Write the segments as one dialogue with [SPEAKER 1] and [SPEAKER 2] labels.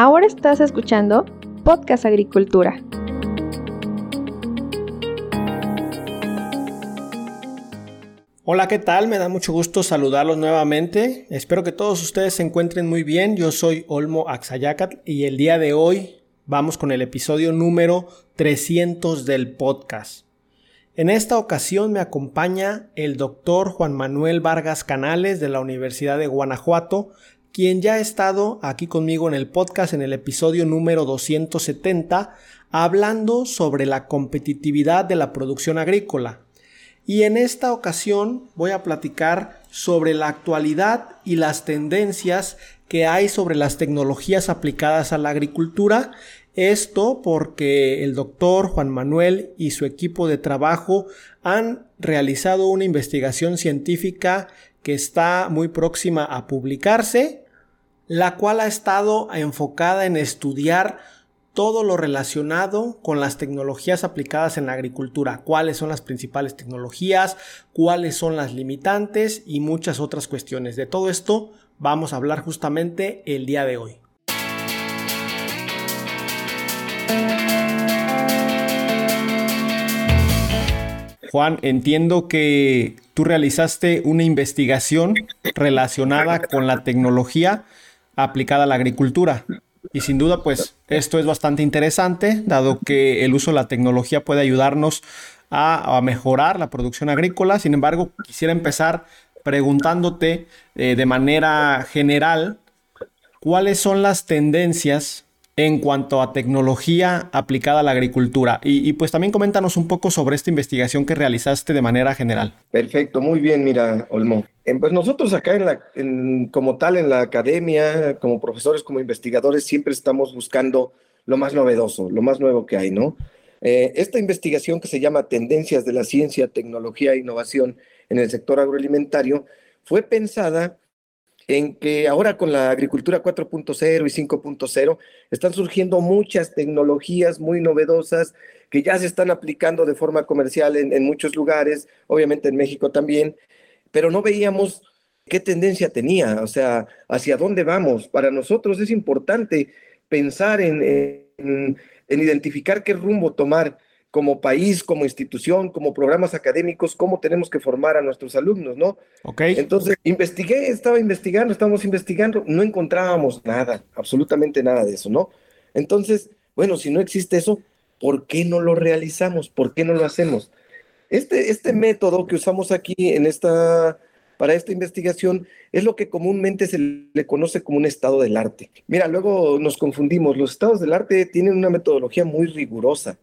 [SPEAKER 1] Ahora estás escuchando Podcast Agricultura.
[SPEAKER 2] Hola, ¿qué tal? Me da mucho gusto saludarlos nuevamente. Espero que todos ustedes se encuentren muy bien. Yo soy Olmo Axayacat y el día de hoy vamos con el episodio número 300 del podcast. En esta ocasión me acompaña el doctor Juan Manuel Vargas Canales de la Universidad de Guanajuato, quien ya ha estado aquí conmigo en el podcast en el episodio número 270, hablando sobre la competitividad de la producción agrícola. Y en esta ocasión voy a platicar sobre la actualidad y las tendencias que hay sobre las tecnologías aplicadas a la agricultura. Esto porque el doctor Juan Manuel y su equipo de trabajo han realizado una investigación científica que está muy próxima a publicarse la cual ha estado enfocada en estudiar todo lo relacionado con las tecnologías aplicadas en la agricultura, cuáles son las principales tecnologías, cuáles son las limitantes y muchas otras cuestiones. De todo esto vamos a hablar justamente el día de hoy. Juan, entiendo que tú realizaste una investigación relacionada con la tecnología aplicada a la agricultura. Y sin duda, pues esto es bastante interesante, dado que el uso de la tecnología puede ayudarnos a, mejorar la producción agrícola. Sin embargo, quisiera empezar preguntándote eh, de manera general cuáles son las tendencias en cuanto a tecnología aplicada a la agricultura. Y, pues también coméntanos un poco sobre esta investigación que realizaste de manera general.
[SPEAKER 3] Perfecto, muy bien, mira, Olmo. Pues nosotros acá en la, como tal en la academia, como profesores, como investigadores, siempre estamos buscando lo más novedoso, lo más nuevo que hay, ¿no? Eh, esta investigación que se llama Tendencias de la Ciencia, Tecnología e Innovación en el sector agroalimentario fue pensada en que ahora con la agricultura 4.0 y 5.0 están surgiendo muchas tecnologías muy novedosas que ya se están aplicando de forma comercial en, muchos lugares, obviamente en México también, pero no veíamos qué tendencia tenía, o sea, hacia dónde vamos. Para nosotros es importante pensar en, en identificar qué rumbo tomar como país, como institución, como programas académicos, cómo tenemos que formar a nuestros alumnos, ¿no?
[SPEAKER 2] Ok.
[SPEAKER 3] Entonces, investigué, estaba investigando, estábamos investigando, no encontrábamos nada, absolutamente nada de eso, ¿no? Entonces, bueno, si no existe eso, ¿por qué no lo realizamos? ¿Por qué no lo hacemos? Este, este método que usamos aquí en esta, para esta investigación es lo que comúnmente se le conoce como un estado del arte. Mira, luego nos confundimos, los estados del arte tienen una metodología muy rigurosa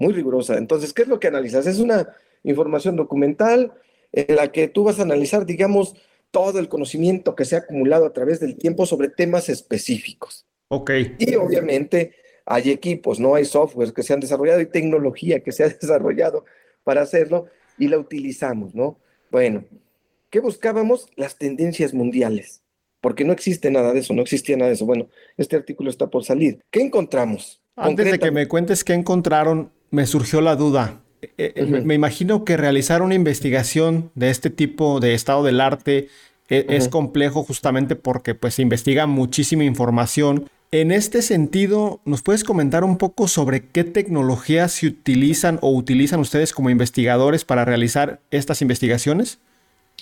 [SPEAKER 3] muy rigurosa. Entonces, ¿qué es lo que analizas? Es una información documental en la que tú vas a analizar, digamos, todo el conocimiento que se ha acumulado a través del tiempo sobre temas específicos.
[SPEAKER 2] Ok.
[SPEAKER 3] Y obviamente hay equipos, no hay software que se han desarrollado y tecnología que se ha desarrollado para hacerlo y la utilizamos, ¿no? Bueno, ¿qué buscábamos? Las tendencias mundiales, porque no existe nada de eso, no existía nada de eso. Bueno, este artículo está por salir. ¿Qué encontramos?
[SPEAKER 2] Antes de que me cuentes qué encontraron, me surgió la duda. Eh, eh, me imagino que realizar una investigación de este tipo de estado del arte e, es, complejo justamente porque pues se investiga muchísima información. En este sentido, ¿nos puedes comentar un poco sobre qué tecnologías se utilizan o utilizan ustedes como investigadores para realizar estas investigaciones?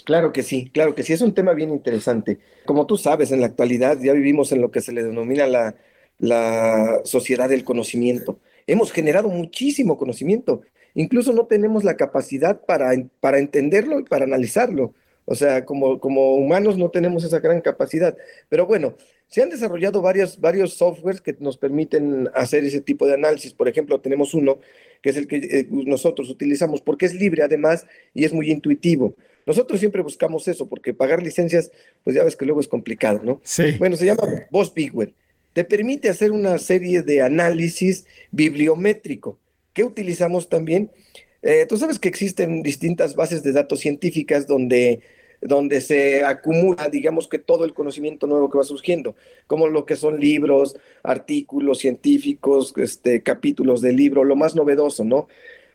[SPEAKER 3] Claro que sí, claro que sí, es un tema bien interesante. Como tú sabes, en la actualidad ya vivimos en lo que se le denomina la, la sociedad del conocimiento hemos generado muchísimo conocimiento. Incluso no tenemos la capacidad para, para entenderlo y para analizarlo. O sea, como, como humanos no tenemos esa gran capacidad. Pero bueno, se han desarrollado varios, varios softwares que nos permiten hacer ese tipo de análisis. Por ejemplo, tenemos uno que es el que eh, nosotros utilizamos porque es libre además y es muy intuitivo. Nosotros siempre buscamos eso porque pagar licencias, pues ya ves que luego es complicado, ¿no?
[SPEAKER 2] Sí.
[SPEAKER 3] Bueno, se llama Boss Bigware te permite hacer una serie de análisis bibliométrico que utilizamos también. Eh, tú sabes que existen distintas bases de datos científicas donde, donde se acumula, digamos que todo el conocimiento nuevo que va surgiendo, como lo que son libros, artículos científicos, este, capítulos de libro, lo más novedoso, ¿no?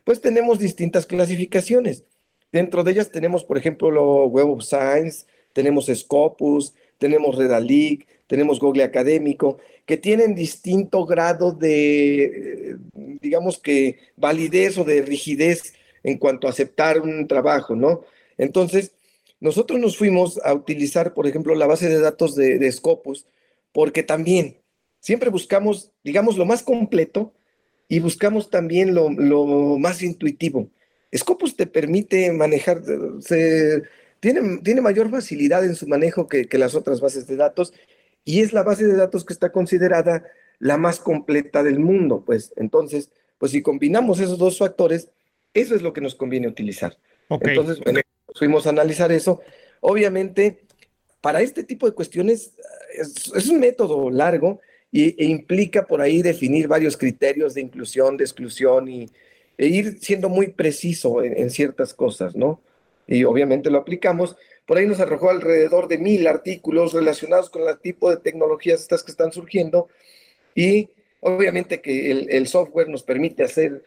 [SPEAKER 3] Pues tenemos distintas clasificaciones. Dentro de ellas tenemos, por ejemplo, lo Web of Science, tenemos Scopus, tenemos Redalic, tenemos Google Académico, que tienen distinto grado de, digamos que, validez o de rigidez en cuanto a aceptar un trabajo, ¿no? Entonces, nosotros nos fuimos a utilizar, por ejemplo, la base de datos de, Scopus, porque también siempre buscamos, digamos, lo más completo y buscamos también lo, más intuitivo. Scopus te permite manejar, se, tiene, tiene mayor facilidad en su manejo que, que las otras bases de datos y es la base de datos que está considerada la más completa del mundo, pues entonces, pues si combinamos esos dos factores, eso es lo que nos conviene utilizar. Entonces, bueno, fuimos a analizar eso. Obviamente, para este tipo de cuestiones es, un método largo y, e implica por ahí definir varios criterios de inclusión, de exclusión y, e ir siendo muy preciso en, en ciertas cosas, ¿no? Y obviamente lo aplicamos, por ahí nos arrojó alrededor de mil artículos relacionados con el tipo de tecnologías estas que están surgiendo y obviamente que el, software nos permite hacer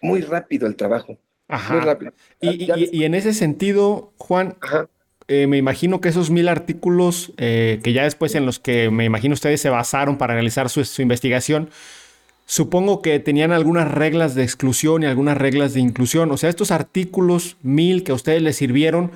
[SPEAKER 3] muy rápido el trabajo. Muy rápido.
[SPEAKER 2] Y, en ese sentido, Juan, eh, me imagino que esos mil artículos eh, que ya después en los que me imagino ustedes se basaron para realizar su, su investigación, supongo que tenían algunas reglas de exclusión y algunas reglas de inclusión. O sea, estos artículos mil que a ustedes les sirvieron,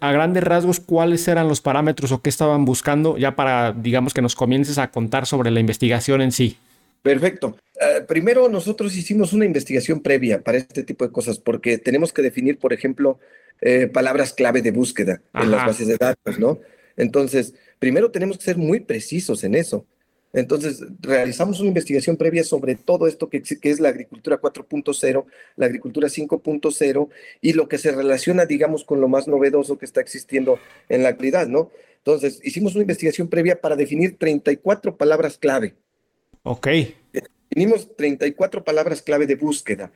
[SPEAKER 2] a grandes rasgos, ¿cuáles eran los parámetros o qué estaban buscando ya para, digamos, que nos comiences a contar sobre la investigación en sí?
[SPEAKER 3] Perfecto. Eh, primero, nosotros hicimos una investigación previa para este tipo de cosas, porque tenemos que definir, por ejemplo, eh, palabras clave de búsqueda en las bases de datos, ¿no? Entonces, primero tenemos que ser muy precisos en eso. Entonces, realizamos una investigación previa sobre todo esto que, es la agricultura 4.0, la agricultura 5.0 y lo que se relaciona, digamos, con lo más novedoso que está existiendo en la actualidad, ¿no? Entonces, hicimos una investigación previa para definir 34 palabras clave.
[SPEAKER 2] Ok.
[SPEAKER 3] Definimos 34 palabras clave de búsqueda.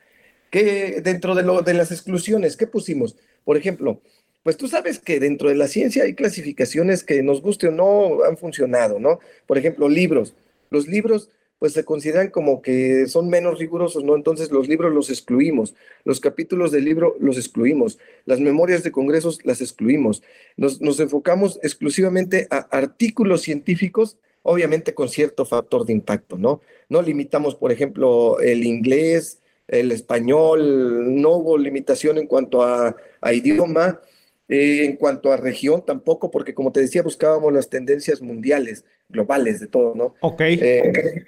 [SPEAKER 3] Que dentro de, lo, de las exclusiones, ¿qué pusimos? Por ejemplo, pues tú sabes que dentro de la ciencia hay clasificaciones que nos guste o no han funcionado, ¿no? Por ejemplo, libros. Los libros pues se consideran como que son menos rigurosos, ¿no? Entonces los libros los excluimos, los capítulos del libro los excluimos, las memorias de congresos las excluimos. Nos, nos enfocamos exclusivamente a artículos científicos, obviamente con cierto factor de impacto, ¿no? No limitamos, por ejemplo, el inglés, el español, no hubo limitación en cuanto a, a idioma, eh, en cuanto a región, tampoco, porque como te decía, buscábamos las tendencias mundiales, globales, de todo, ¿no?
[SPEAKER 2] Ok.
[SPEAKER 3] Eh,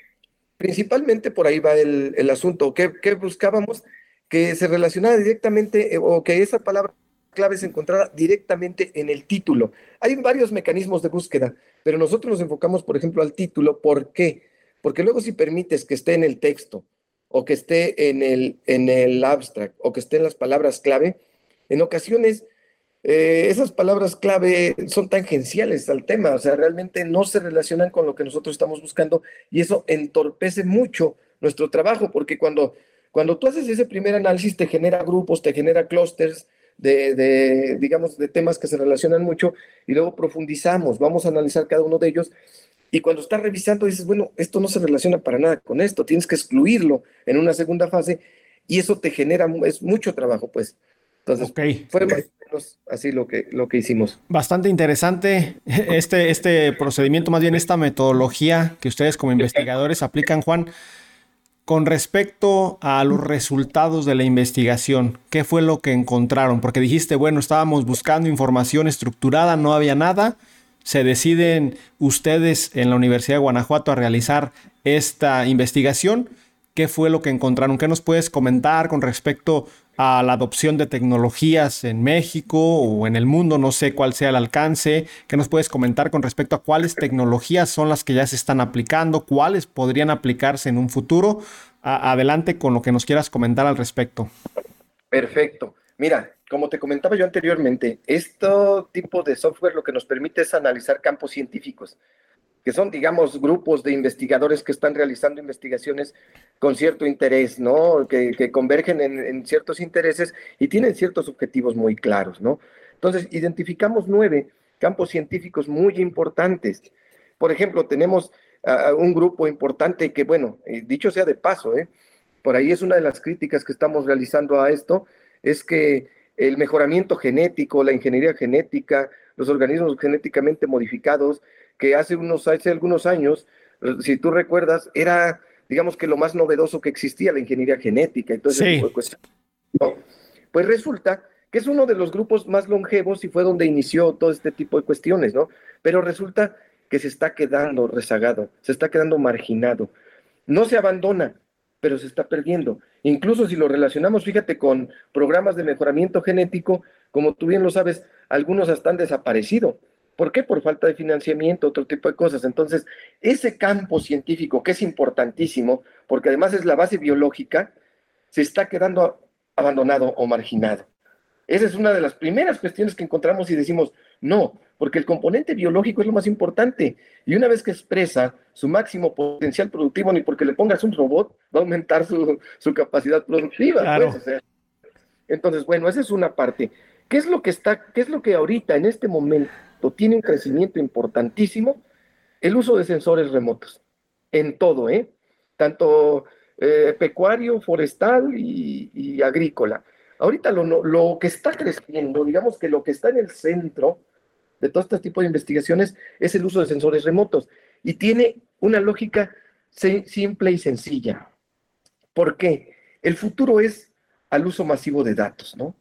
[SPEAKER 3] principalmente por ahí va el, asunto. ¿Qué, buscábamos? Que se relacionara directamente eh, o que esa palabra clave se encontrara directamente en el título. Hay varios mecanismos de búsqueda, pero nosotros nos enfocamos, por ejemplo, al título. ¿Por qué? Porque luego si permites que esté en el texto o que esté en el, en el abstract o que esté en las palabras clave, en ocasiones eh, esas palabras clave son tangenciales al tema, o sea, realmente no se relacionan con lo que nosotros estamos buscando y eso entorpece mucho nuestro trabajo, porque cuando, cuando tú haces ese primer análisis te genera grupos, te genera clústeres de, de, digamos, de temas que se relacionan mucho y luego profundizamos, vamos a analizar cada uno de ellos y cuando estás revisando dices, bueno, esto no se relaciona para nada con esto, tienes que excluirlo en una segunda fase y eso te genera, es mucho trabajo, pues. Entonces, fue así lo que, lo que hicimos.
[SPEAKER 2] Bastante interesante este, este procedimiento, más bien esta metodología que ustedes como investigadores aplican, Juan. Con respecto a los resultados de la investigación, ¿qué fue lo que encontraron? Porque dijiste, bueno, estábamos buscando información estructurada, no había nada. Se deciden ustedes en la Universidad de Guanajuato a realizar esta investigación. ¿Qué fue lo que encontraron? ¿Qué nos puedes comentar con respecto a la adopción de tecnologías en México o en el mundo, no sé cuál sea el alcance. ¿Qué nos puedes comentar con respecto a cuáles tecnologías son las que ya se están aplicando, cuáles podrían aplicarse en un futuro? adelante con lo que nos quieras comentar al respecto.
[SPEAKER 3] Perfecto. Mira, como te comentaba yo anteriormente, este tipo de software lo que nos permite es analizar campos científicos que son, digamos, grupos de investigadores que están realizando investigaciones con cierto interés, ¿no? Que, convergen en, ciertos intereses y tienen ciertos objetivos muy claros, ¿no? Entonces, identificamos nueve campos científicos muy importantes. Por ejemplo, tenemos un grupo importante que, bueno, eh, dicho sea de paso, ¿eh? Por ahí es una de las críticas que estamos realizando a esto, es que el mejoramiento genético, la ingeniería genética, los organismos genéticamente modificados, que hace, unos, hace algunos años, eh, si tú recuerdas, era, digamos que lo más novedoso que existía, la ingeniería genética y todo ese tipo de cuestiones. Pues resulta que es uno de los grupos más longevos y fue donde inició todo este tipo de cuestiones, ¿no? Pero resulta que se está quedando rezagado, se está quedando marginado. No se abandona, pero se está perdiendo. Incluso si lo relacionamos, fíjate, con programas de mejoramiento genético, como tú bien lo sabes, algunos hasta han desaparecido. ¿Por qué? Por falta de financiamiento, otro tipo de cosas. Entonces, ese campo científico, que es importantísimo, porque además es la base biológica, se está quedando abandonado o marginado. Esa es una de las primeras cuestiones que encontramos y decimos, no, porque el componente biológico es lo más importante. Y una vez que expresa su máximo potencial productivo, ni porque le pongas un robot, va a aumentar su, capacidad productiva. Pues, entonces, bueno, esa es una parte. ¿Qué es lo que está, qué es lo que ahorita, en este momento, tiene un crecimiento importantísimo? El uso de sensores remotos. En todo, ¿eh? Tanto eh, pecuario, forestal y, agrícola. Ahorita lo, lo que está creciendo, digamos que lo que está en el centro, de todo este tipo de investigaciones es el uso de sensores remotos. Y tiene una lógica simple y sencilla. ¿Por qué? El futuro es al uso masivo de datos, ¿no?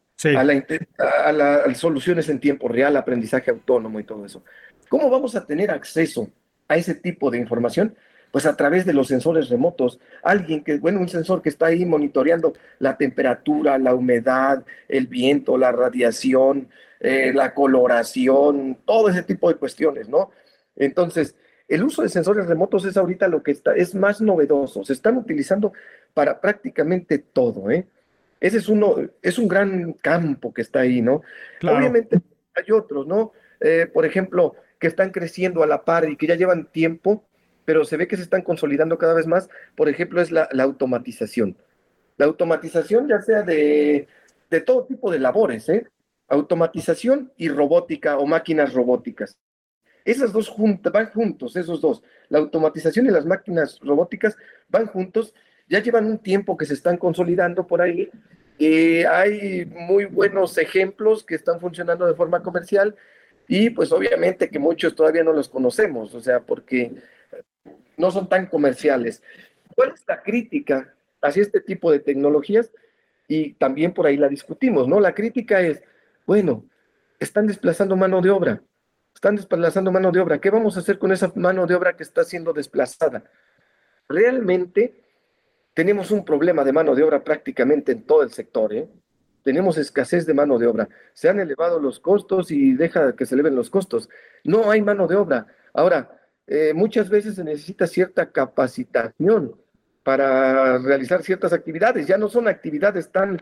[SPEAKER 3] A, las soluciones en tiempo real, aprendizaje autónomo y todo eso. ¿Cómo vamos a tener acceso a ese tipo de información? Pues a través de los sensores remotos. Alguien que, bueno, un sensor que está ahí monitoreando la temperatura, la humedad, el viento, la radiación, eh, la coloración, todo ese tipo de cuestiones, ¿no? Entonces, el uso de sensores remotos es ahorita lo que está, es más novedoso, se están utilizando para prácticamente todo, ¿eh? Ese es uno, es un gran campo que está ahí, ¿no? Obviamente hay otros, ¿no? Eh, por ejemplo, que están creciendo a la par y que ya llevan tiempo, pero se ve que se están consolidando cada vez más, por ejemplo, es la, automatización. La automatización ya sea de, de todo tipo de labores, ¿eh? automatización y robótica o máquinas robóticas. Esas dos van juntos, esos dos. La automatización y las máquinas robóticas van juntos. Ya llevan un tiempo que se están consolidando por ahí. hay muy buenos ejemplos que están funcionando de forma comercial y pues obviamente que muchos todavía no los conocemos, o sea, porque no son tan comerciales. ¿Cuál es la crítica hacia este tipo de tecnologías? Y también por ahí la discutimos, ¿no? La crítica es, bueno, están desplazando mano de obra, están desplazando mano de obra. ¿Qué vamos a hacer con esa mano de obra que está siendo desplazada? Realmente tenemos un problema de mano de obra prácticamente en todo el sector. ¿eh? Tenemos escasez de mano de obra. Se han elevado los costos y deja que se eleven los costos. No hay mano de obra. Ahora, eh, muchas veces se necesita cierta capacitación para realizar ciertas actividades. Ya no son actividades tan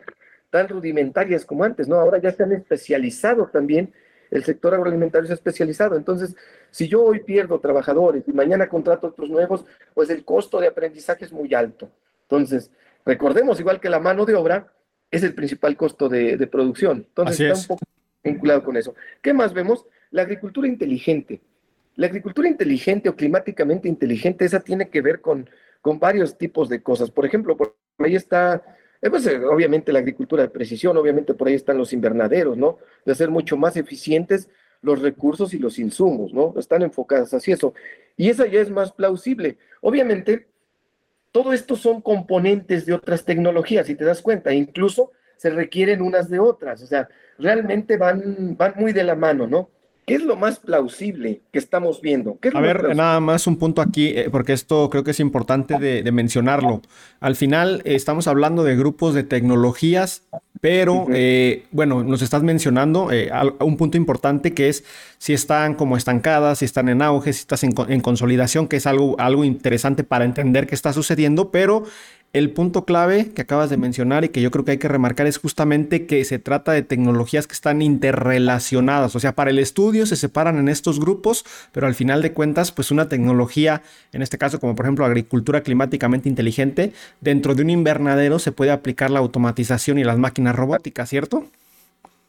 [SPEAKER 3] tan rudimentarias como antes, ¿no? Ahora ya se han especializado también, el sector agroalimentario ha especializado. Entonces, si yo hoy pierdo trabajadores y mañana contrato otros nuevos, pues el costo de aprendizaje es muy alto. Entonces, recordemos, igual que la mano de obra, es el principal costo de, producción. Entonces, está un poco vinculado con eso. ¿Qué más vemos? La agricultura inteligente. La agricultura inteligente o climáticamente inteligente, esa tiene que ver con, con varios tipos de cosas. Por ejemplo, por ahí está eh, pues, eh, obviamente la agricultura de precisión, obviamente por ahí están los invernaderos, ¿no? De hacer mucho más eficientes los recursos y los insumos, ¿no? Están enfocadas hacia eso. Y esa ya es más plausible. Obviamente, todo esto son componentes de otras tecnologías, si te das cuenta, incluso se requieren unas de otras, o sea, realmente van, van muy de la mano, ¿no? ¿Qué es lo más plausible que estamos viendo?
[SPEAKER 2] a ver, nada más un punto aquí, eh, porque esto creo que es importante de, mencionarlo. Al final eh, estamos hablando de grupos de tecnologías, pero eh, bueno, nos estás mencionando un punto importante que es si están como estancadas, si están en auge, si estás en, en consolidación, que es algo, algo interesante para entender qué está sucediendo, pero el punto clave que acabas de mencionar y que yo creo que hay que remarcar es justamente que se trata de tecnologías que están interrelacionadas. O sea, para el estudio se separan en estos grupos, pero al final de cuentas, pues una tecnología, en este caso como por ejemplo agricultura climáticamente inteligente, dentro de un invernadero se puede aplicar la automatización y las máquinas robóticas, ¿cierto?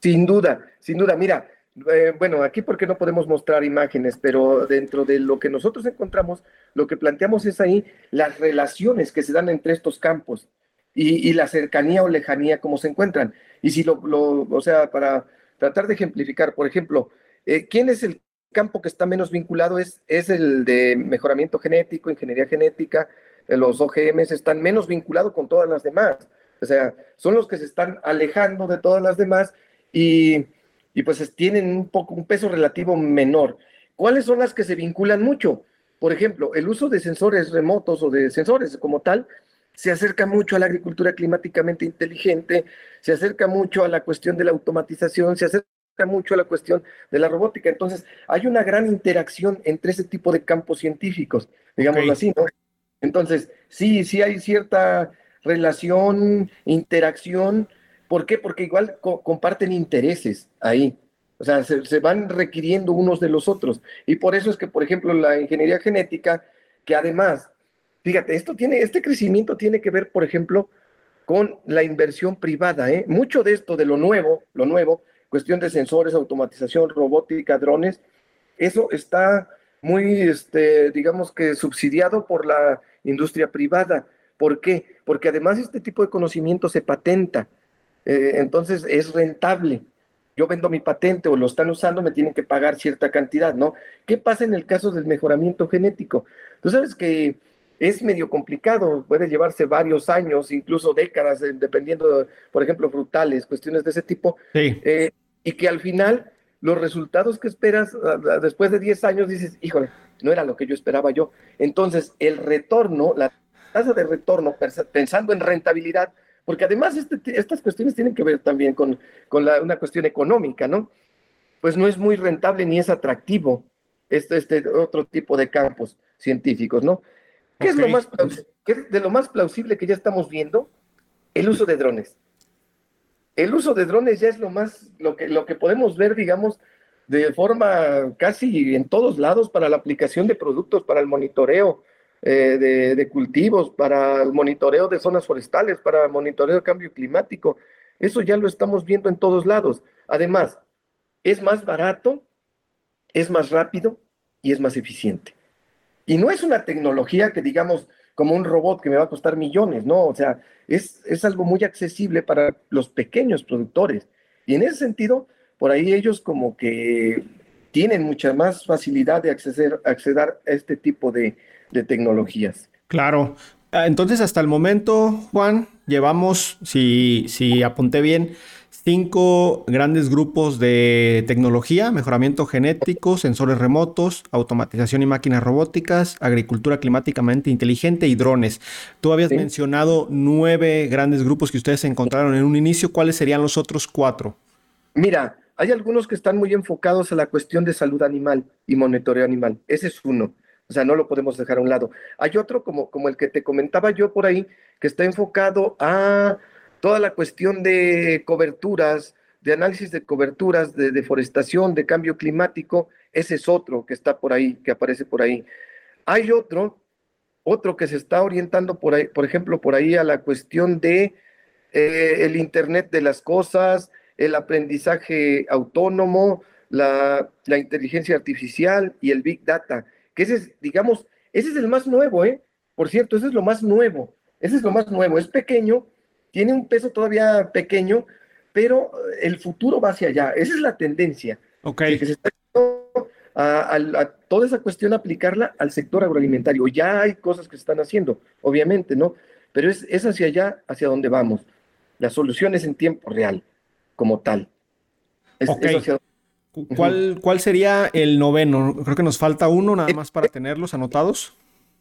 [SPEAKER 3] Sin duda, sin duda. Mira, eh, bueno, aquí porque no podemos mostrar imágenes, pero dentro de lo que nosotros encontramos, lo que planteamos es ahí las relaciones que se dan entre estos campos y, la cercanía o lejanía, cómo se encuentran. Y si lo, lo o sea, para tratar de ejemplificar, por ejemplo, eh, ¿quién es el campo que está menos vinculado? Es, es el de mejoramiento genético, ingeniería genética, eh, los OGMs están menos vinculados con todas las demás. O sea, son los que se están alejando de todas las demás y, y pues tienen un poco un peso relativo menor. ¿Cuáles son las que se vinculan mucho? Por ejemplo, el uso de sensores remotos o de sensores como tal se acerca mucho a la agricultura climáticamente inteligente, se acerca mucho a la cuestión de la automatización, se acerca mucho a la cuestión de la robótica. Entonces, hay una gran interacción entre ese tipo de campos científicos, digámoslo así, ¿no? Entonces, sí, sí hay cierta relación, interacción. ¿Por qué? Porque igual comparten intereses ahí. O sea, se, van requiriendo unos de los otros. Y por eso es que, por ejemplo, la ingeniería genética, que además, fíjate, esto tiene, este crecimiento tiene que ver, por ejemplo, con la inversión privada. ¿eh? Mucho de esto, de lo nuevo, lo nuevo, cuestión de sensores, automatización, robótica, drones, eso está muy, este, digamos que subsidiado por la industria privada. ¿Por qué? Porque además este tipo de conocimiento se patenta, eh, entonces es rentable. Yo vendo mi patente o lo están usando, me tienen que pagar cierta cantidad, ¿no? ¿Qué pasa en el caso del mejoramiento genético? Tú sabes que es medio complicado, puede llevarse varios años, incluso décadas, eh, dependiendo, por ejemplo, frutales, cuestiones de ese tipo,
[SPEAKER 2] sí.
[SPEAKER 3] Eh, y que al final los resultados que esperas después de 10 años dices, híjole, no era lo que yo esperaba yo. Entonces, el retorno, la tasa de retorno, pensando en rentabilidad, porque además este, estas cuestiones tienen que ver también con, con una cuestión económica, ¿no? Pues no es muy rentable ni es atractivo este, este otro tipo de campos científicos, ¿no? ¿Qué es lo más ¿qué es de lo más plausible que ya estamos viendo? El uso de drones. El uso de drones ya es lo más, lo que, lo que podemos ver, digamos, de forma casi en todos lados para la aplicación de productos, para el monitoreo eh, de, cultivos, para el monitoreo de zonas forestales, para el monitoreo de cambio climático. Eso ya lo estamos viendo en todos lados. Además, es más barato, es más rápido y es más eficiente. Y no es una tecnología que digamos como un robot que me va a costar millones, no, o sea, es, es algo muy accesible para los pequeños productores. Y en ese sentido, por ahí ellos como que tienen mucha más facilidad de acceder, acceder a este tipo de, tecnologías.
[SPEAKER 2] Claro. Ah, entonces, hasta el momento, Juan, llevamos, si, si apunté bien, cinco grandes grupos de tecnología, mejoramiento genético, sensores remotos, automatización y máquinas robóticas, agricultura climáticamente inteligente y drones. Tú habías mencionado nueve grandes grupos que ustedes encontraron en un inicio. ¿Cuáles serían los otros cuatro?
[SPEAKER 3] Mira, hay algunos que están muy enfocados a la cuestión de salud animal y monitoreo animal. Ese es uno. O sea, no lo podemos dejar a un lado. Hay otro como, como el que te comentaba yo por ahí, que está enfocado a toda la cuestión de coberturas, de análisis de coberturas, de deforestación, de cambio climático. Ese es otro que está por ahí, que aparece por ahí. Hay otro, otro que se está orientando por ahí, por ejemplo, por ahí a la cuestión de eh, el Internet de las cosas, el aprendizaje autónomo, la, inteligencia artificial y el Big Data, que ese es, digamos, ese es el más nuevo, ¿eh? Por cierto, ese es lo más nuevo, ese es lo más nuevo, es pequeño, tiene un peso todavía pequeño, pero el futuro va hacia allá, esa es la tendencia.
[SPEAKER 2] Ok.
[SPEAKER 3] Que se está a, toda esa cuestión aplicarla al sector agroalimentario. Ya hay cosas que se están haciendo, obviamente, ¿no? Pero es, es hacia allá, hacia donde vamos. Las soluciones en tiempo real como tal.
[SPEAKER 2] ¿Cuál, ¿Cuál sería el noveno? Creo que nos falta uno nada más para tenerlos anotados.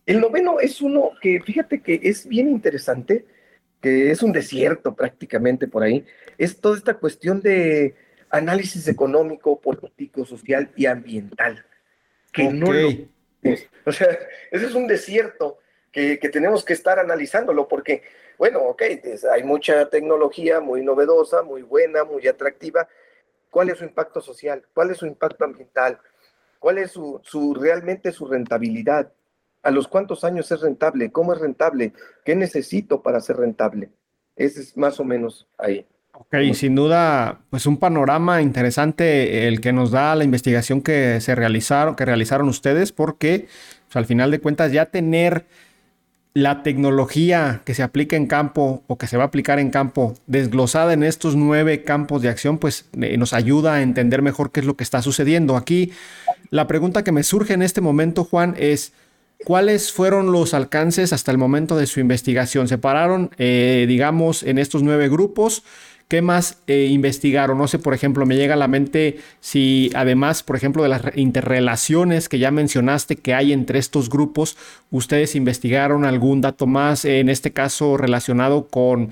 [SPEAKER 3] El noveno es uno que, fíjate que es bien interesante, que es un desierto prácticamente por ahí. Es toda esta cuestión de análisis económico, político, social y ambiental. Que no lo, o sea, ese es un desierto que, que tenemos que estar analizándolo porque bueno, ok, hay mucha tecnología muy novedosa, muy buena, muy atractiva. ¿Cuál es su impacto social? ¿Cuál es su impacto ambiental? ¿Cuál es su, realmente su rentabilidad? ¿A los cuántos años es rentable? ¿Cómo es rentable? ¿Qué necesito para ser rentable? Ese es más o menos ahí.
[SPEAKER 2] Ok, sin duda, pues un panorama interesante el que nos da la investigación que se realizaron, que realizaron ustedes, porque pues, al final de cuentas ya tener la tecnología que se aplica en campo o que se va a aplicar en campo, desglosada en estos nueve campos de acción, pues eh, nos ayuda a entender mejor qué es lo que está sucediendo. Aquí, la pregunta que me surge en este momento, Juan, es, ¿cuáles fueron los alcances hasta el momento de su investigación? ¿Separaron, eh, digamos, en estos nueve grupos? ¿Qué más eh, investigaron? No sé, por ejemplo, me llega a la mente si además, por ejemplo, de las interrelaciones que ya mencionaste que hay entre estos grupos, ustedes investigaron algún dato más, en este caso relacionado con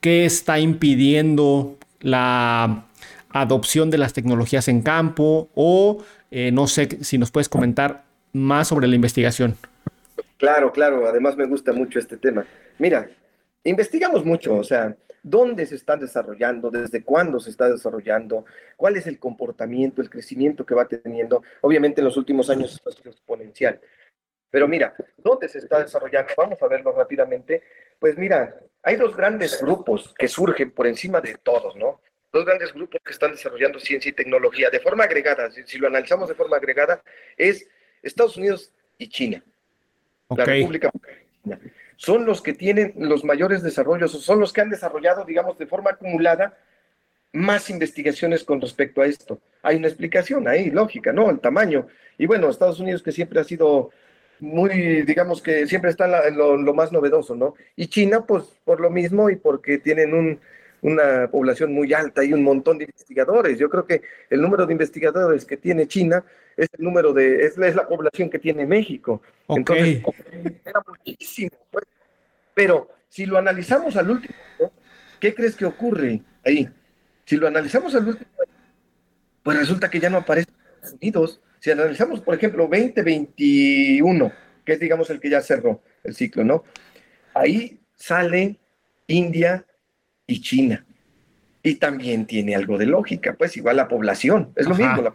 [SPEAKER 2] qué está impidiendo la adopción de las tecnologías en campo o eh, no sé si nos puedes comentar más sobre la investigación.
[SPEAKER 3] Claro, claro, además me gusta mucho este tema. Mira, investigamos mucho, o sea, dónde se están desarrollando, desde cuándo se está desarrollando, cuál es el comportamiento, el crecimiento que va teniendo. Obviamente en los últimos años es exponencial. Pero mira, ¿dónde se está desarrollando? Vamos a verlo rápidamente. Pues mira, hay dos grandes grupos que surgen por encima de todos, ¿no? Dos grandes grupos que están desarrollando ciencia y tecnología de forma agregada. Si, lo analizamos de forma agregada, es Estados Unidos y China. La República China son los que tienen los mayores desarrollos, son los que han desarrollado, digamos, de forma acumulada más investigaciones con respecto a esto. Hay una explicación ahí, lógica, ¿no? El tamaño. Y bueno, Estados Unidos que siempre ha sido muy, digamos que siempre está en lo, más novedoso, ¿no? Y China, pues por lo mismo y porque tienen una población muy alta y un montón de investigadores. Yo creo que el número de investigadores que tiene China es el número de, es, la población que tiene México. Entonces, era muchísimo. Pues. Pero si lo analizamos al último, ¿qué crees que ocurre ahí? Si lo analizamos al último, pues resulta que ya no aparece Estados Unidos. Si analizamos, por ejemplo, 2021, que es, digamos, el que ya cerró el ciclo, ¿no? Ahí sale India y China. Y también tiene algo de lógica, pues igual la población, es lo mismo, la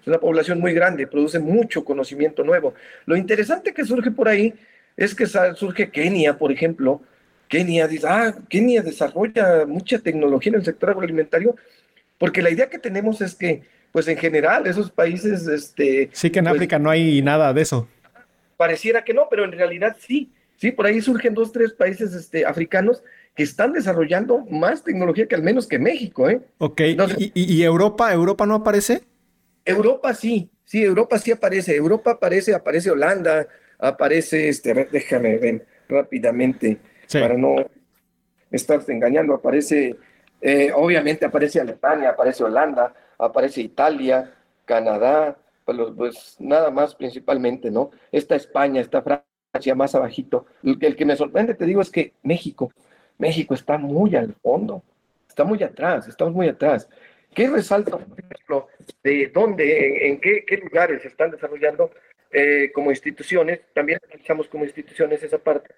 [SPEAKER 3] es una población muy grande, produce mucho conocimiento nuevo. Lo interesante que surge por ahí es que surge Kenia, por ejemplo. Kenia dice, ah, Kenia desarrolla mucha tecnología en el sector agroalimentario, porque la idea que tenemos es que, pues en general, esos países... Este,
[SPEAKER 2] sí que en
[SPEAKER 3] pues
[SPEAKER 2] África no hay nada de eso.
[SPEAKER 3] Pareciera que no, pero en realidad sí. Sí, por ahí surgen dos, tres países este, africanos que están desarrollando más tecnología que al menos que México, ¿eh?
[SPEAKER 2] Ok, ¿Y, y, Europa? ¿Europa no aparece?
[SPEAKER 3] Europa sí, sí, Europa sí aparece. Europa aparece, aparece Holanda, aparece, este, déjame ver rápidamente para no estarte engañando. Aparece, eh, obviamente aparece Alemania, aparece Holanda, aparece Italia, Canadá, pues, pues, nada más principalmente, ¿no? Está España, está Francia más abajito. El, el que me sorprende, te digo, es que México, México está muy al fondo, está muy atrás, estamos muy atrás. ¿Qué resalta, por ejemplo, de dónde, en, qué, lugares se están desarrollando eh, como instituciones? También analizamos como instituciones esa parte.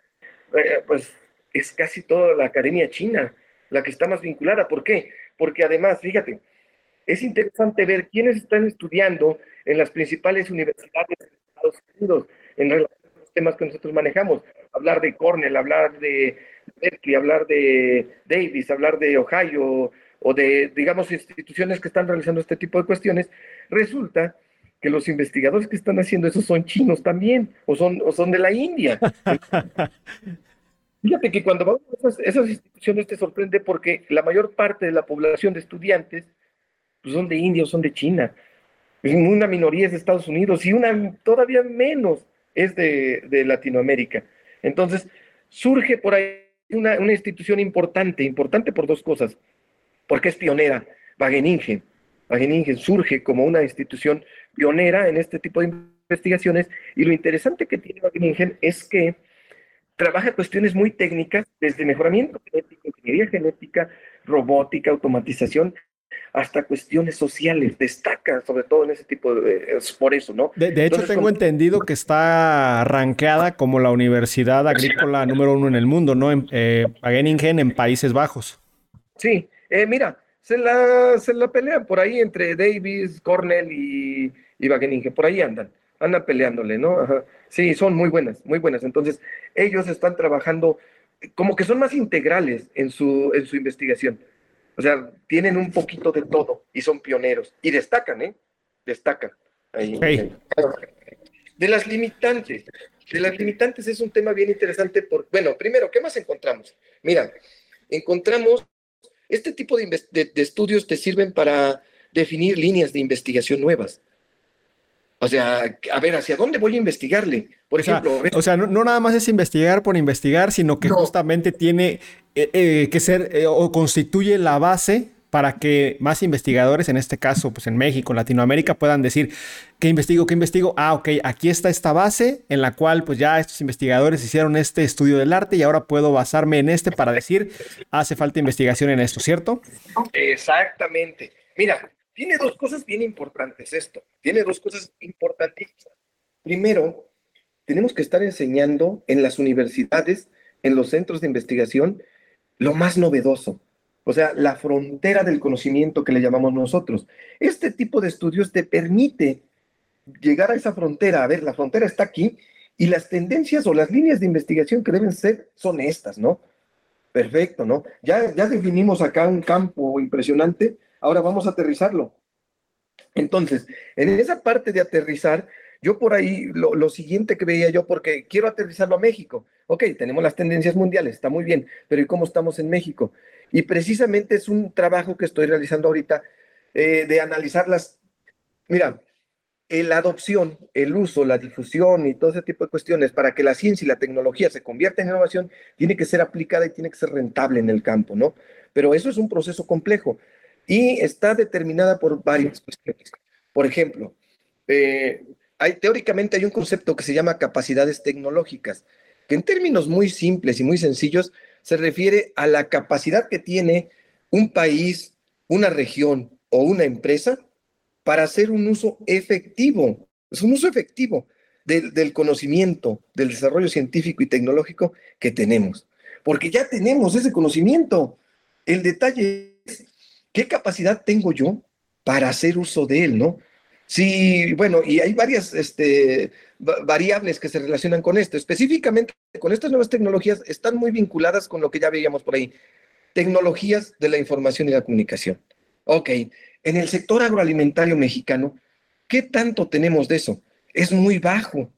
[SPEAKER 3] Eh, pues es casi toda la academia china la que está más vinculada. ¿Por qué? Porque además, fíjate, es interesante ver quiénes están estudiando en las principales universidades de Estados Unidos en relación a los temas que nosotros manejamos. Hablar de Cornell, hablar de Berkeley, hablar de Davis, hablar de Ohio, o de, digamos, instituciones que están realizando este tipo de cuestiones, resulta que los investigadores que están haciendo eso son chinos también, o son, o son de la India. Fíjate que cuando vamos a esas, instituciones te sorprende porque la mayor parte de la población de estudiantes pues son de India o son de China. Una minoría es de Estados Unidos y una todavía menos es de, de Latinoamérica. Entonces, surge por ahí una, una institución importante, importante por dos cosas porque es pionera. Wageningen. Wageningen surge como una institución pionera en este tipo de investigaciones y lo interesante que tiene Wageningen es que trabaja cuestiones muy técnicas, desde mejoramiento genético, ingeniería genética, robótica, automatización, hasta cuestiones sociales, destaca sobre todo en ese tipo de... Es por eso, ¿no?
[SPEAKER 2] De, hecho, tengo entendido que está arrancada como la universidad agrícola número uno en el mundo, ¿no? En, eh, en Países Bajos.
[SPEAKER 3] Sí, eh, mira, se la, se la pelean por ahí entre Davis, Cornell y, y Wageningen, por ahí andan, andan peleándole, ¿no? Sí, son muy buenas, muy buenas. Entonces, ellos están trabajando como que son más integrales en su, en su investigación. O sea, tienen un poquito de todo y son pioneros. Y destacan, ¿eh? Destacan. Ahí, de las limitantes. De las limitantes es un tema bien interesante. Por, bueno, primero, ¿qué más encontramos? Mira, encontramos, este tipo de, de estudios te sirven para definir líneas de investigación nuevas. O sea, a ver, ¿hacia dónde voy a investigarle? Por ejemplo...
[SPEAKER 2] o sea, no, nada más es investigar por investigar, sino que justamente tiene eh, eh, que ser eh, o constituye la base para que más investigadores, en este caso, pues en México, en Latinoamérica, puedan decir, ¿qué investigo? ¿Qué investigo? Ah, ok, aquí está esta base en la cual pues ya estos investigadores hicieron este estudio del arte y ahora puedo basarme en este para decir, hace falta investigación en esto, ¿cierto?
[SPEAKER 3] Exactamente. Mira, tiene dos cosas bien importantes esto. Tiene dos cosas importantísimas. Primero, tenemos que estar enseñando en las universidades, en los centros de investigación, lo más novedoso. O sea, la frontera del conocimiento que le llamamos nosotros. Este tipo de estudios te permite llegar a esa frontera. A ver, la frontera está aquí y las tendencias o las líneas de investigación que deben ser son estas, ¿no? Perfecto, ¿no? Ya, ya definimos acá un campo impresionante Ahora vamos a aterrizarlo. Entonces, en esa parte de aterrizar, yo por ahí lo, siguiente que veía yo, porque quiero aterrizarlo a México. Ok, tenemos las tendencias mundiales, está muy bien, pero ¿y cómo estamos en México? Y precisamente es un trabajo que estoy realizando ahorita eh, de analizar las... Mira, la adopción, el uso, la difusión y todo ese tipo de cuestiones para que la ciencia y la tecnología se convierta en innovación, tiene que ser aplicada y tiene que ser rentable en el campo, ¿no? Pero eso es un proceso complejo y está determinada por varias cuestiones. Por ejemplo, eh, hay, teóricamente hay un concepto que se llama capacidades tecnológicas, que en términos muy simples y muy sencillos se refiere a la capacidad que tiene un país, una región o una empresa para hacer un uso efectivo, es un uso efectivo del, del conocimiento, del desarrollo científico y tecnológico que tenemos. Porque ya tenemos ese conocimiento. El detalle es ¿qué capacidad tengo yo para hacer uso de él, no? Sí, bueno, y hay varias este, variables que se relacionan con esto. Específicamente con estas nuevas tecnologías están muy vinculadas con lo que ya veíamos por ahí. Tecnologías de la información y la comunicación. Ok, en el sector agroalimentario mexicano, ¿qué tanto tenemos de eso? Es muy bajo.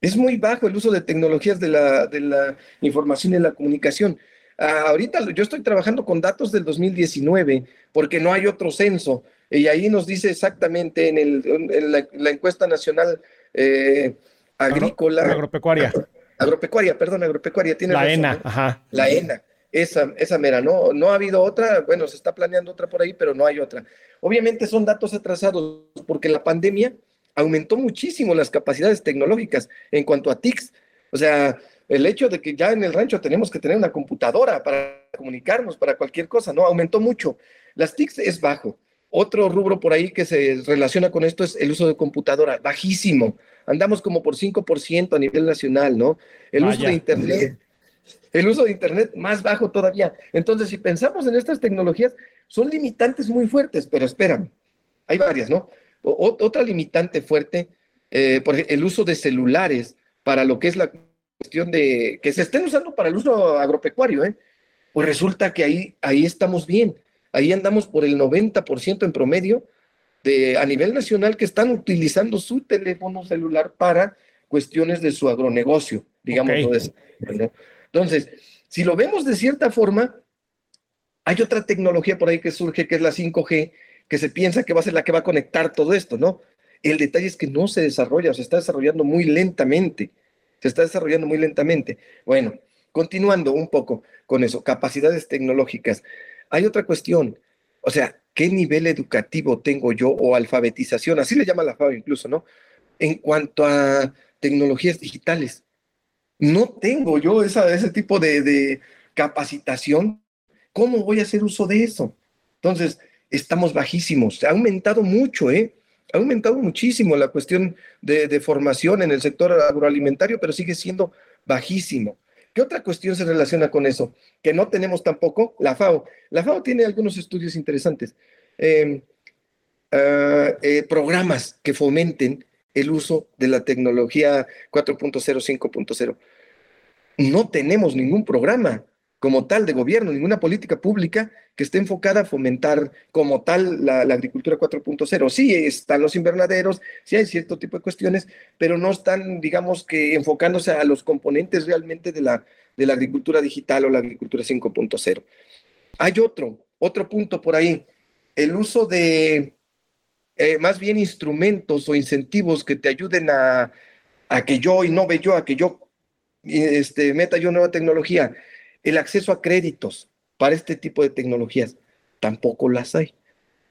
[SPEAKER 3] Es muy bajo el uso de tecnologías de la, información y la comunicación. Ah, ahorita yo estoy trabajando con datos del 2019 porque no hay otro censo y ahí nos dice exactamente en, el, la, encuesta nacional eh, agrícola.
[SPEAKER 2] agropecuaria.
[SPEAKER 3] Agropecuaria, perdón, agropecuaria. Tiene
[SPEAKER 2] la ENA, ajá.
[SPEAKER 3] La ENA. Esa, esa mera, no, no ha habido otra, bueno, se está planeando otra por ahí, pero no hay otra. Obviamente son datos atrasados porque la pandemia aumentó muchísimo las capacidades tecnológicas en cuanto a TICs. O sea, el hecho de que ya en el rancho tenemos que tener una computadora para comunicarnos, para cualquier cosa, ¿no? Aumentó mucho. Las TICs es bajo. Otro rubro por ahí que se relaciona con esto es el uso de computadora, bajísimo. Andamos como por 5% a nivel nacional, ¿no? El uso de Internet, el uso de Internet más bajo todavía. Entonces, si pensamos en estas tecnologías, son limitantes muy fuertes, pero esperan, hay varias, ¿no? otra limitante fuerte, eh, por el uso de celulares para lo que es la cuestión de que se estén usando para el uso agropecuario, ¿eh? pues resulta que ahí, ahí estamos bien. Ahí andamos por el 90% en promedio de, a nivel nacional que están utilizando su teléfono celular para cuestiones de su agronegocio, digamos. Entonces, si lo vemos de cierta forma, hay otra tecnología por ahí que surge, que es la 5G, que se piensa que va a ser la que va a conectar todo esto, ¿no? El detalle es que no se desarrolla, se está desarrollando muy lentamente se está desarrollando muy lentamente. Bueno, continuando un poco con eso, capacidades tecnológicas. Hay otra cuestión, o sea, ¿qué nivel educativo tengo yo o alfabetización? Así le llama la FAO incluso, ¿no? En cuanto a tecnologías digitales. No tengo yo esa, ese tipo de, de capacitación. ¿Cómo voy a hacer uso de eso? Entonces, estamos bajísimos. Ha aumentado mucho, ¿eh? ha aumentado muchísimo la cuestión de, formación en el sector agroalimentario, pero sigue siendo bajísimo. ¿Qué otra cuestión se relaciona con eso? Que no tenemos tampoco la FAO. La FAO tiene algunos estudios interesantes. Em, ah, eh, programas que fomenten el uso de la tecnología 4.0, 5.0. No tenemos ningún programa como tal de gobierno, ninguna política pública que esté enfocada a fomentar como tal la, agricultura 4.0. Sí están los invernaderos, sí hay cierto tipo de cuestiones, pero no están, digamos que, enfocándose a los componentes realmente de la, de la agricultura digital o la agricultura 5.0. Hay otro, otro punto por ahí, el uso de eh, más bien instrumentos o incentivos que te ayuden a, a que yo innove yo, a que yo este, meta yo nueva tecnología el acceso a créditos para este tipo de tecnologías. Tampoco las hay.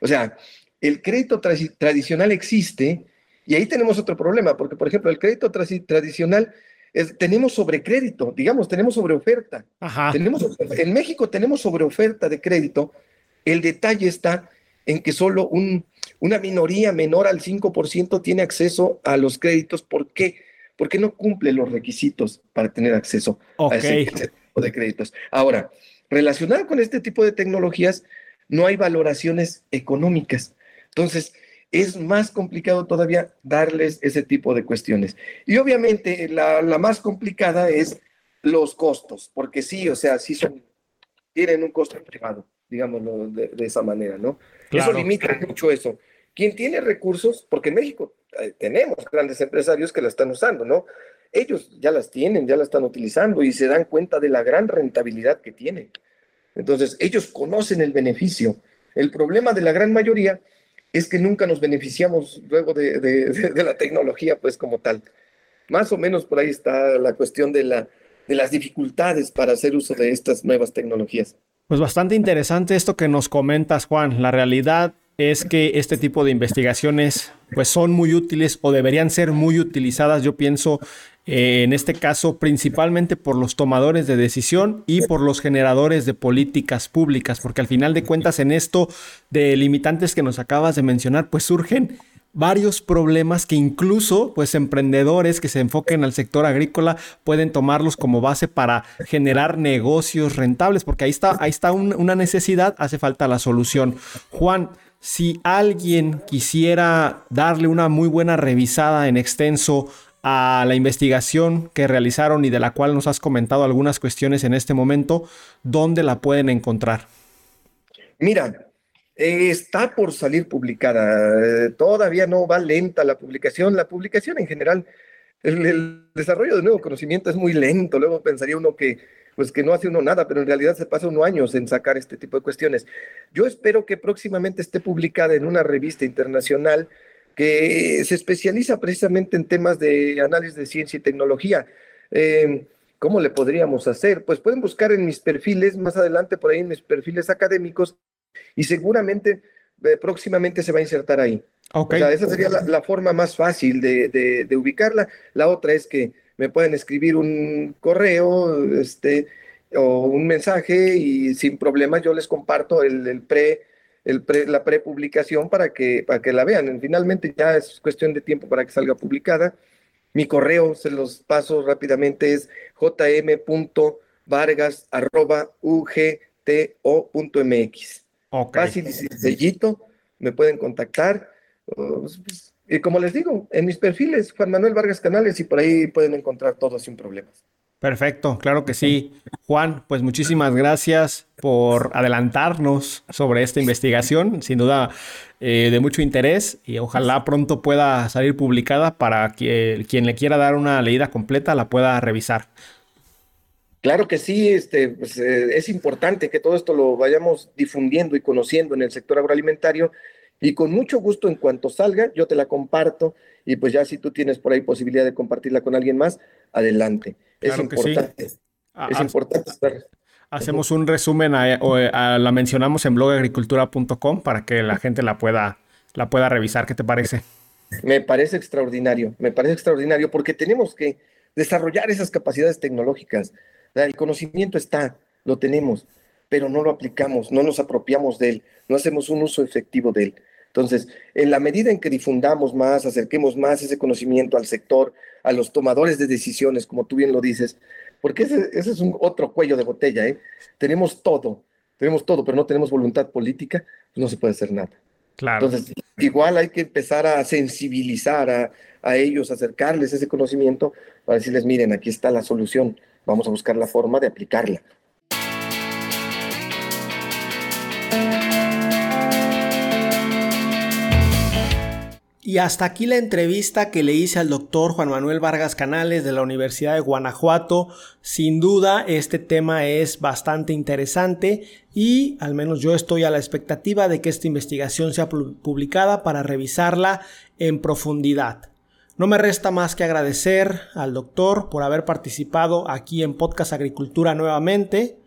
[SPEAKER 3] O sea, el crédito tradicional existe y ahí tenemos otro problema, porque por ejemplo, el crédito tradicional es, tenemos sobrecrédito, digamos, tenemos sobreoferta. Tenemos, en México tenemos sobreoferta de crédito. El detalle está en que solo un, una minoría menor al 5% tiene acceso a los créditos. ¿Por qué? Porque no cumple los requisitos para tener acceso a ese crédito de créditos. Ahora, relacionado con este tipo de tecnologías, no hay valoraciones económicas. Entonces, es más complicado todavía darles ese tipo de cuestiones. Y obviamente la, más complicada es los costos, porque sí, o sea, sí son, tienen un costo privado, digámoslo de, esa manera, ¿no? Eso limita mucho eso. Quien tiene recursos, porque en México eh, tenemos grandes empresarios que la están usando, ¿no? Ellos ya las tienen, ya las están utilizando y se dan cuenta de la gran rentabilidad que tienen. Entonces, ellos conocen el beneficio. El problema de la gran mayoría es que nunca nos beneficiamos luego de, la tecnología, pues como tal. Más o menos por ahí está la cuestión de, la, de las dificultades para hacer uso de estas nuevas tecnologías.
[SPEAKER 2] Pues bastante interesante esto que nos comentas, Juan. La realidad es que este tipo de investigaciones pues son muy útiles o deberían ser muy utilizadas, yo pienso, eh, en este caso principalmente por los tomadores de decisión y por los generadores de políticas públicas, porque al final de cuentas en esto de limitantes que nos acabas de mencionar, pues surgen varios problemas que incluso pues emprendedores que se enfoquen al sector agrícola pueden tomarlos como base para generar negocios rentables, porque ahí está, ahí está una necesidad, hace falta la solución. Juan, si alguien quisiera darle una muy buena revisada en extenso a la investigación que realizaron y de la cual nos has comentado algunas cuestiones en este momento, ¿dónde la pueden encontrar?
[SPEAKER 3] Mira, está por salir publicada. Todavía no va lenta la publicación. La publicación en general, el, desarrollo de nuevo conocimiento es muy lento. Luego pensaría uno que pues que no hace uno nada, pero en realidad se pasa unos años en sacar este tipo de cuestiones. Yo espero que próximamente esté publicada en una revista internacional que se especializa precisamente en temas de análisis de ciencia y tecnología. Em, ¿Cómo le podríamos hacer? Pues pueden buscar en mis perfiles, más adelante por ahí en mis perfiles académicos, y seguramente eh, próximamente se va a insertar ahí. O sea, esa sería la, forma más fácil de, de, ubicarla. La otra es que me pueden escribir un correo este, o un mensaje y sin problema yo les comparto el, pre, el pre, la prepublicación para que, para que la vean. Finalmente ya es cuestión de tiempo para que salga publicada. Mi correo, se los paso rápidamente, es jm.vargas.ugto.mx. Fácil y sencillito, me pueden contactar. Pues, pues, y como les digo, en mis perfiles, Juan Manuel Vargas Canales, y por ahí pueden encontrar todo sin problemas.
[SPEAKER 2] Perfecto, claro que sí. Juan, pues muchísimas gracias por adelantarnos sobre esta investigación, sin duda eh, de mucho interés y ojalá pronto pueda salir publicada para que quien le quiera dar una leída completa la pueda revisar.
[SPEAKER 3] Claro que sí, este, pues, eh, es importante que todo esto lo vayamos difundiendo y conociendo en el sector agroalimentario y con mucho gusto, en cuanto salga, yo te la comparto. Y pues ya si tú tienes por ahí posibilidad de compartirla con alguien más, adelante. es importante. Es importante estar.
[SPEAKER 2] Hacemos un resumen, la mencionamos en blogagricultura.com para que la gente la pueda, la pueda revisar. ¿Qué te parece?
[SPEAKER 3] Me parece extraordinario, me parece extraordinario porque tenemos que desarrollar esas capacidades tecnológicas. El conocimiento está, lo tenemos, pero no lo aplicamos, no nos apropiamos de él, no hacemos un uso efectivo de él. Entonces, en la medida en que difundamos más, acerquemos más ese conocimiento al sector, a los tomadores de decisiones, como tú bien lo dices, porque ese, es un otro cuello de botella, ¿eh? Tenemos todo, tenemos todo, pero no tenemos voluntad política, pues no se puede hacer nada.
[SPEAKER 2] Claro.
[SPEAKER 3] Entonces, igual hay que empezar a sensibilizar a, a ellos, acercarles ese conocimiento para decirles, miren, aquí está la solución, vamos a buscar la forma de aplicarla.
[SPEAKER 2] Y hasta aquí la entrevista que le hice al doctor Juan Manuel Vargas Canales de la Universidad de Guanajuato. Sin duda, este tema es bastante interesante y al menos yo estoy a la expectativa de que esta investigación sea publicada para revisarla en profundidad. No me resta más que agradecer al doctor por haber participado aquí en Podcast Agricultura nuevamente.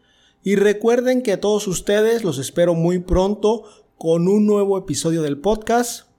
[SPEAKER 2] Y recuerden que a todos ustedes los espero muy pronto con un nuevo episodio del podcast.